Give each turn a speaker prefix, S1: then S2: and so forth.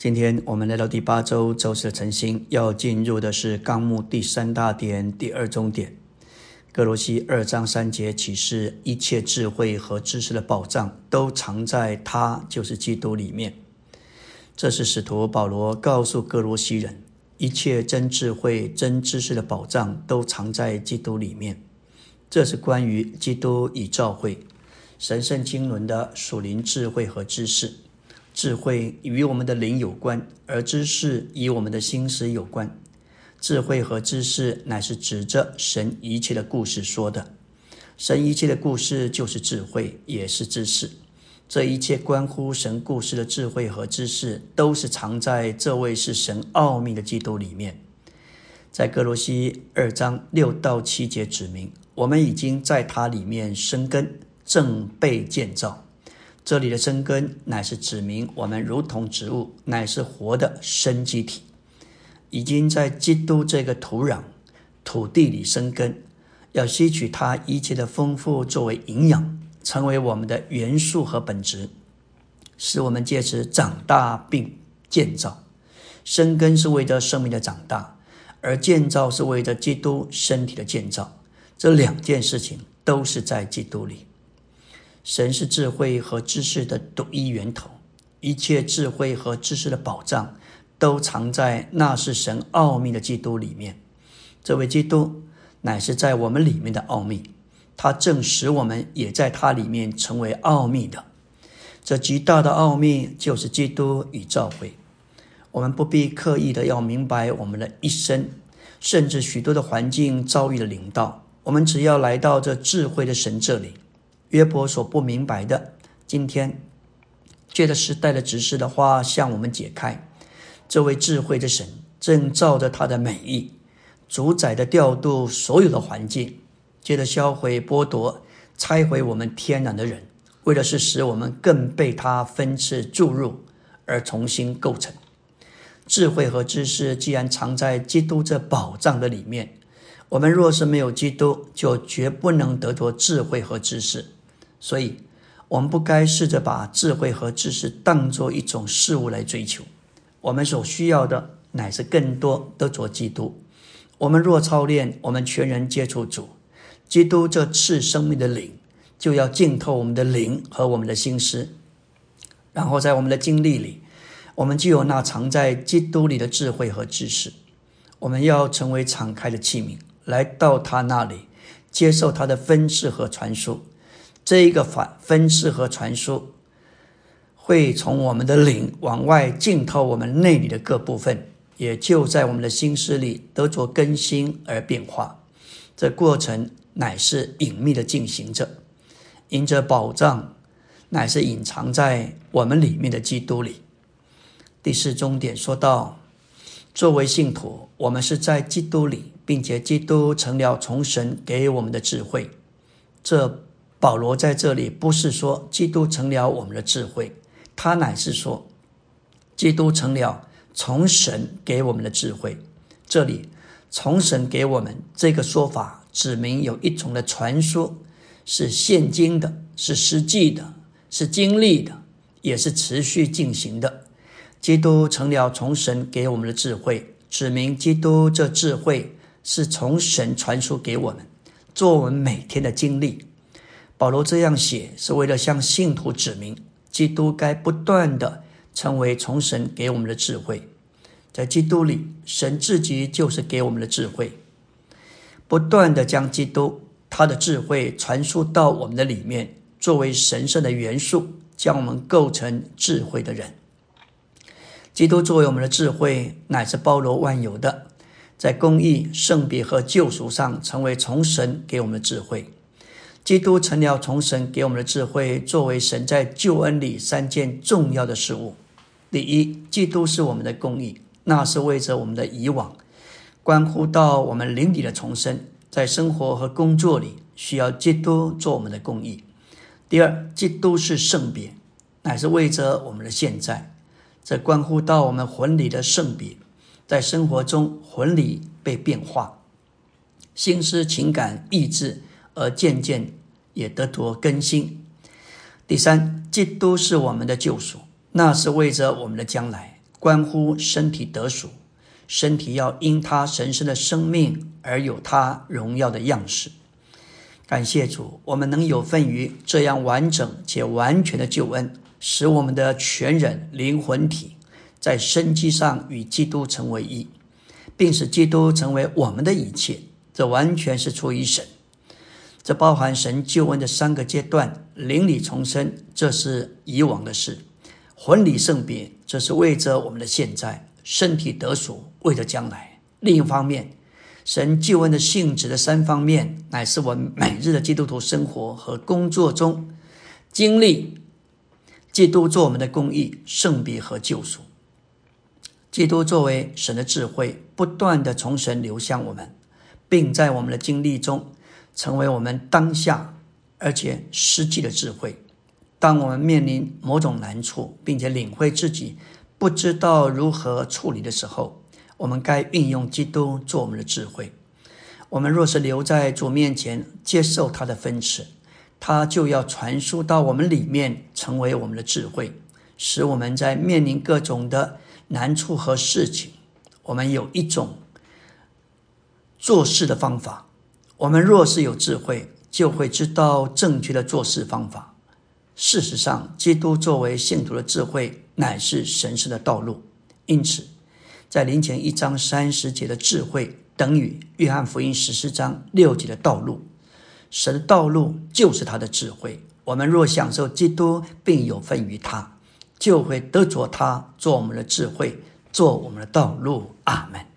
S1: 今天我们来到第八周周四的晨星，要进入的是纲目第三大点第二中点。格罗西二章三节启示，一切智慧和知识的宝藏都藏在他，就是基督里面。这是使徒保罗告诉格罗西人，一切真智慧、真知识的宝藏都藏在基督里面。这是关于基督与教会、神圣经纶的属灵智慧和知识。智慧与我们的灵有关，而知识与我们的心思有关。智慧和知识乃是指着神一切的故事说的。神一切的故事就是智慧，也是知识。这一切关乎神故事的智慧和知识，都是藏在这位是神奥秘的基督里面。在哥罗西二章六到七节指明，我们已经在他里面生根，正被建造。这里的生根乃是指明我们如同植物，乃是活的生机体，已经在基督这个土壤、土地里生根，要吸取它一切的丰富作为营养，成为我们的元素和本质，使我们借此长大并建造。生根是为着生命的长大，而建造是为着基督身体的建造。这两件事情都是在基督里。神是智慧和知识的独一源头，一切智慧和知识的宝藏都藏在那是神奥秘的基督里面。这位基督乃是在我们里面的奥秘，他正使我们也在他里面成为奥秘的。这极大的奥秘就是基督与教会。我们不必刻意的要明白我们的一生，甚至许多的环境遭遇的领导，我们只要来到这智慧的神这里。约伯所不明白的，今天借着时代的指示的话，向我们解开。这位智慧的神正照着他的美意，主宰的调度所有的环境，借着销毁、剥夺、拆毁我们天然的人，为的是使我们更被他分次注入而重新构成。智慧和知识既然藏在基督这宝藏的里面，我们若是没有基督，就绝不能得着智慧和知识。所以，我们不该试着把智慧和知识当作一种事物来追求。我们所需要的乃是更多的做基督。我们若操练，我们全人接触主，基督这次生命的灵，就要浸透我们的灵和我们的心思。然后，在我们的经历里，我们就有那藏在基督里的智慧和知识。我们要成为敞开的器皿，来到他那里，接受他的分赐和传输。这一个反分支和传输，会从我们的灵往外浸透我们内里的各部分，也就在我们的心思里得着更新而变化。这过程乃是隐秘的进行着，因着宝藏乃是隐藏在我们里面的基督里。第四终点说到，作为信徒，我们是在基督里，并且基督成了从神给我们的智慧。这。保罗在这里不是说基督成了我们的智慧，他乃是说，基督成了从神给我们的智慧。这里从神给我们这个说法，指明有一种的传说，是现今的，是实际的，是经历的，也是持续进行的。基督成了从神给我们的智慧，指明基督这智慧是从神传输给我们，做我们每天的经历。保罗这样写，是为了向信徒指明，基督该不断的成为从神给我们的智慧。在基督里，神自己就是给我们的智慧，不断的将基督他的智慧传输到我们的里面，作为神圣的元素，将我们构成智慧的人。基督作为我们的智慧，乃是包罗万有的，在公义、圣别和救赎上，成为从神给我们的智慧。基督成了从神给我们的智慧，作为神在救恩里三件重要的事物。第一，基督是我们的公义，那是为着我们的以往，关乎到我们灵里的重生，在生活和工作里需要基督做我们的公义。第二，基督是圣别，乃是为着我们的现在，这关乎到我们魂里的圣别，在生活中魂里被变化，心思、情感、意志。而渐渐也得着更新。第三，基督是我们的救赎，那是为着我们的将来，关乎身体得赎，身体要因他神圣的生命而有他荣耀的样式。感谢主，我们能有份于这样完整且完全的救恩，使我们的全人、灵魂体在生机上与基督成为一，并使基督成为我们的一切。这完全是出于神。这包含神救恩的三个阶段：灵里重生，这是以往的事；魂里圣别，这是为着我们的现在；身体得赎，为着将来。另一方面，神救恩的性质的三方面，乃是我们每日的基督徒生活和工作中经历基督做我们的公义、圣别和救赎。基督作为神的智慧，不断的从神流向我们，并在我们的经历中。成为我们当下而且实际的智慧。当我们面临某种难处，并且领会自己不知道如何处理的时候，我们该运用基督做我们的智慧。我们若是留在主面前接受他的分赐，他就要传输到我们里面，成为我们的智慧，使我们在面临各种的难处和事情，我们有一种做事的方法。我们若是有智慧，就会知道正确的做事方法。事实上，基督作为信徒的智慧，乃是神圣的道路。因此，在林前一章三十节的智慧，等于约翰福音十四章六节的道路。神的道路就是他的智慧。我们若享受基督，并有份于他，就会得着他做我们的智慧，做我们的道路。阿门。